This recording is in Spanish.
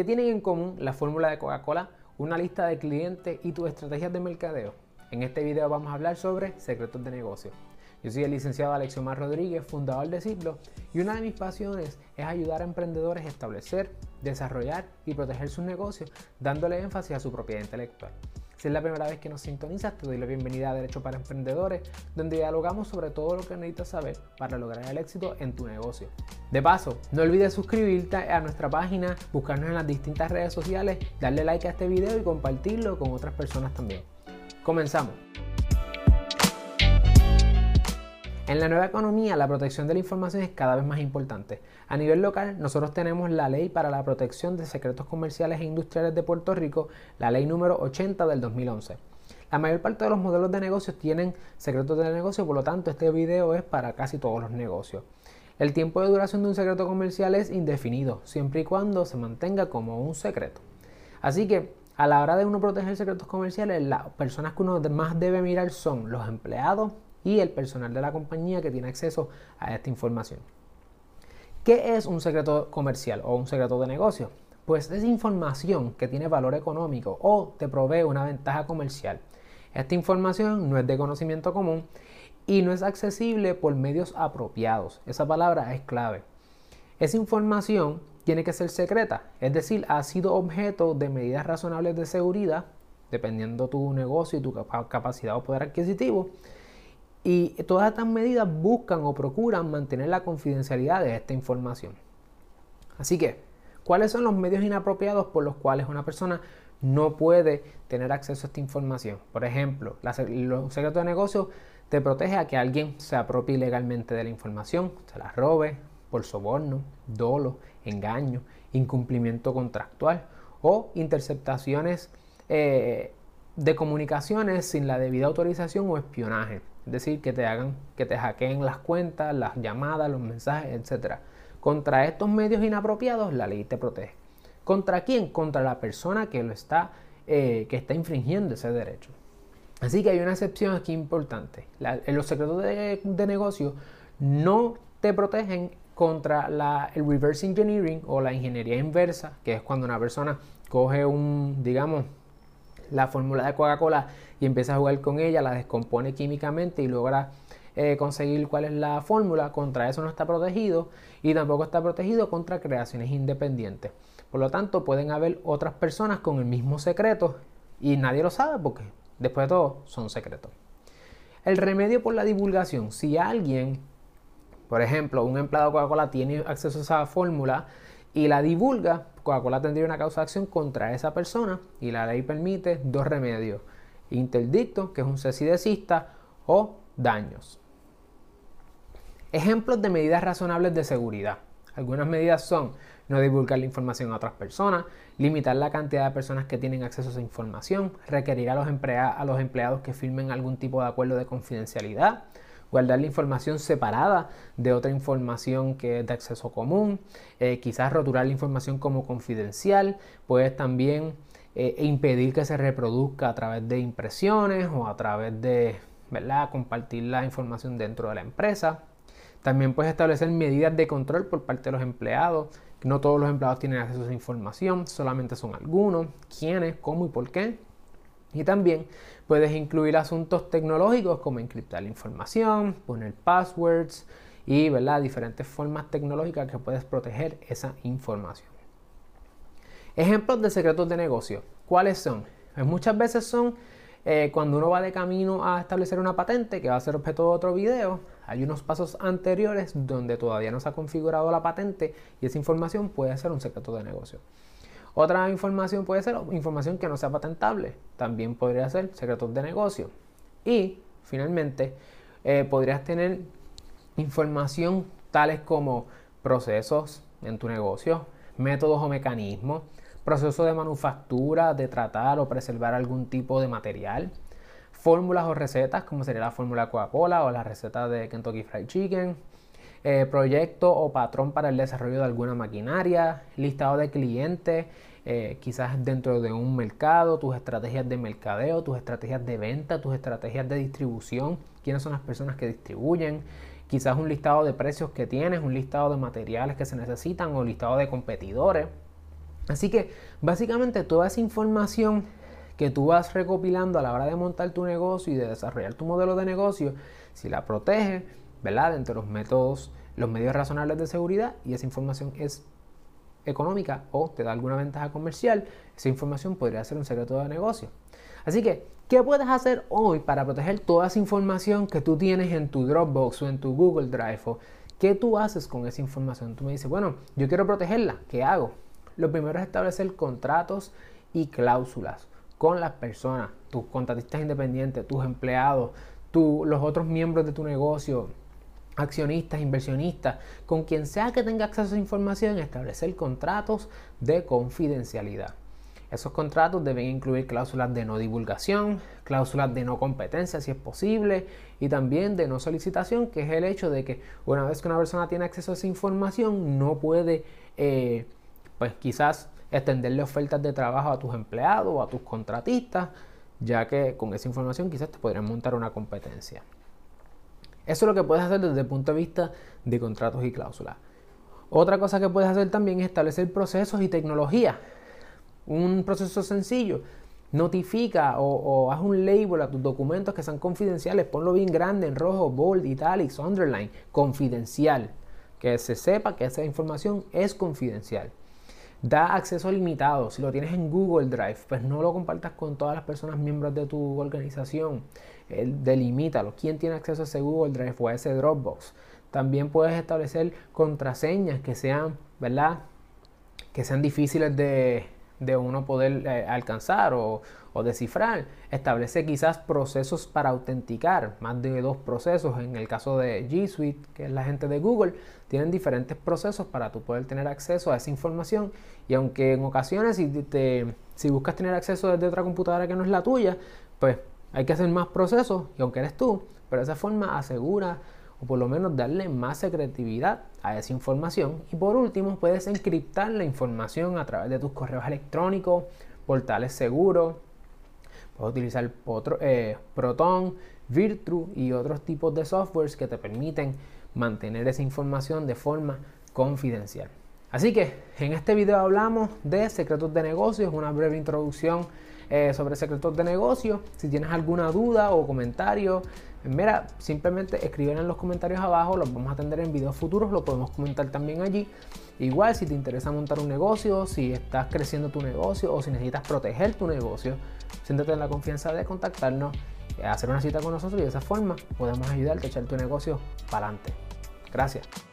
¿Qué tienen en común la fórmula de Coca-Cola, una lista de clientes y tus estrategias de mercadeo? En este video vamos a hablar sobre secretos de negocio. Yo soy el licenciado Alexiomar Rodríguez, fundador de Ciclo, y una de mis pasiones es ayudar a emprendedores a establecer, desarrollar y proteger sus negocios, dándole énfasis a su propiedad intelectual. Si es la primera vez que nos sintonizas, te doy la bienvenida a Derecho para Emprendedores, donde dialogamos sobre todo lo que necesitas saber para lograr el éxito en tu negocio. De paso, no olvides suscribirte a nuestra página, buscarnos en las distintas redes sociales, darle like a este video y compartirlo con otras personas también. Comenzamos. En la nueva economía, la protección de la información es cada vez más importante. A nivel local, nosotros tenemos la Ley para la Protección de Secretos Comerciales e Industriales de Puerto Rico, la Ley número 80 del 2011. La mayor parte de los modelos de negocios tienen secretos de negocio, por lo tanto, este video es para casi todos los negocios. El tiempo de duración de un secreto comercial es indefinido, siempre y cuando se mantenga como un secreto. Así que, a la hora de uno proteger secretos comerciales, las personas que uno más debe mirar son los empleados, y el personal de la compañía que tiene acceso a esta información. ¿Qué es un secreto comercial o un secreto de negocio? Pues es información que tiene valor económico o te provee una ventaja comercial. Esta información no es de conocimiento común y no es accesible por medios apropiados. Esa palabra es clave. Esa información tiene que ser secreta, es decir, ha sido objeto de medidas razonables de seguridad, dependiendo tu negocio y tu capacidad o poder adquisitivo, y todas estas medidas buscan o procuran mantener la confidencialidad de esta información. Así que, ¿cuáles son los medios inapropiados por los cuales una persona no puede tener acceso a esta información? Por ejemplo, los secretos de negocio te protege a que alguien se apropie ilegalmente de la información, se la robe por soborno, dolo, engaño, incumplimiento contractual o interceptaciones eh, de comunicaciones sin la debida autorización o espionaje. Decir, que te hagan, que te hackeen las cuentas, las llamadas, los mensajes, etc. Contra estos medios inapropiados, la ley te protege. ¿Contra quién? Contra la persona que lo está, eh, que está infringiendo ese derecho. Así que hay una excepción aquí importante. los secretos de, negocio no te protegen contra el reverse engineering o la ingeniería inversa, que es cuando una persona coge un, digamos, la fórmula de Coca-Cola y empieza a jugar con ella, la descompone químicamente y logra eh, conseguir cuál es la fórmula. Contra eso no está protegido y tampoco está protegido contra creaciones independientes. Por lo tanto, pueden haber otras personas con el mismo secreto y nadie lo sabe porque después de todo son secretos. El remedio por la divulgación. Si alguien, por ejemplo, un empleado de Coca-Cola tiene acceso a esa fórmula, y la divulga, Coca-Cola tendría una causa de acción contra esa persona y la ley permite dos remedios, interdicto, que es un cese desista, o daños. Ejemplos de medidas razonables de seguridad. Algunas medidas son no divulgar la información a otras personas, limitar la cantidad de personas que tienen acceso a esa información, requerir a los empleados que firmen algún tipo de acuerdo de confidencialidad, guardar la información separada de otra información que es de acceso común, eh, quizás roturar la información como confidencial, puedes también eh, impedir que se reproduzca a través de impresiones o a través de ¿verdad? compartir la información dentro de la empresa. También puedes establecer medidas de control por parte de los empleados. No todos los empleados tienen acceso a esa información, solamente son algunos. ¿Quiénes? ¿Cómo y por qué? Y también puedes incluir asuntos tecnológicos como encriptar la información, poner passwords y ¿verdad? diferentes formas tecnológicas que puedes proteger esa información. Ejemplos de secretos de negocio. ¿Cuáles son? Pues muchas veces son eh, cuando uno va de camino a establecer una patente, que va a ser objeto de otro video, hay unos pasos anteriores donde todavía no se ha configurado la patente y esa información puede ser un secreto de negocio. Otra información puede ser información que no sea patentable. También podría ser secretos de negocio. Y finalmente eh, podrías tener información tales como procesos en tu negocio, métodos o mecanismos, procesos de manufactura, de tratar o preservar algún tipo de material, fórmulas o recetas como sería la fórmula Coca-Cola o la receta de Kentucky Fried Chicken, eh, proyecto o patrón para el desarrollo de alguna maquinaria, listado de clientes, eh, quizás dentro de un mercado, tus estrategias de mercadeo, tus estrategias de venta, tus estrategias de distribución, quiénes son las personas que distribuyen, quizás un listado de precios que tienes, un listado de materiales que se necesitan o listado de competidores. Así que básicamente toda esa información que tú vas recopilando a la hora de montar tu negocio y de desarrollar tu modelo de negocio, si la proteges, ¿verdad? Dentro de los métodos, los medios razonables de seguridad y esa información es económica o te da alguna ventaja comercial, esa información podría ser un secreto de negocio. Así que, ¿qué puedes hacer hoy para proteger toda esa información que tú tienes en tu Dropbox o en tu Google Drive? O ¿Qué tú haces con esa información? Tú me dices, bueno, yo quiero protegerla, ¿qué hago? Lo primero es establecer contratos y cláusulas con las personas, tus contratistas independientes, tus empleados, los otros miembros de tu negocio, accionistas, inversionistas, con quien sea que tenga acceso a esa información, establecer contratos de confidencialidad. Esos contratos deben incluir cláusulas de no divulgación, cláusulas de no competencia si es posible y también de no solicitación, que es el hecho de que una vez que una persona tiene acceso a esa información no puede, eh, pues quizás extenderle ofertas de trabajo a tus empleados o a tus contratistas, ya que con esa información quizás te podrían montar una competencia. Eso es lo que puedes hacer desde el punto de vista de contratos y cláusulas. Otra cosa que puedes hacer también es establecer procesos y tecnología un proceso sencillo. Notifica o, haz un label a tus documentos que sean confidenciales. Ponlo bien grande en rojo, bold, italics, underline. Confidencial. Que se sepa que esa información es confidencial. Da acceso limitado. Si lo tienes en Google Drive, pues no lo compartas con todas las personas miembros de tu organización. delimítalo. ¿Quién tiene acceso a ese Google Drive o a ese Dropbox? También puedes establecer contraseñas que sean, ¿verdad? Que sean difíciles de, de uno poder eh, alcanzar o, descifrar. Establece quizás procesos para autenticar, más de dos procesos. En el caso de G Suite, que es la gente de Google, tienen diferentes procesos para tú poder tener acceso a esa información. Y aunque en ocasiones si, te, si buscas tener acceso desde otra computadora que no es la tuya, pues hay que hacer más procesos, y aunque eres tú, pero de esa forma asegura o por lo menos darle más secretividad a esa información. Y por último, puedes encriptar la información a través de tus correos electrónicos, portales seguros. Puedes utilizar eh, Proton, Virtue y otros tipos de softwares que te permiten mantener esa información de forma confidencial. Así que en este video hablamos de secretos de negocios, una breve introducción eh, sobre secretos de negocios. Si tienes alguna duda o comentario, Mira, simplemente escriben en los comentarios abajo, los vamos a atender en videos futuros, lo podemos comentar también allí. Igual, si te interesa montar un negocio, si estás creciendo tu negocio o si necesitas proteger tu negocio, siéntate en la confianza de contactarnos, hacer una cita con nosotros y de esa forma podemos ayudarte a echar tu negocio para adelante. Gracias.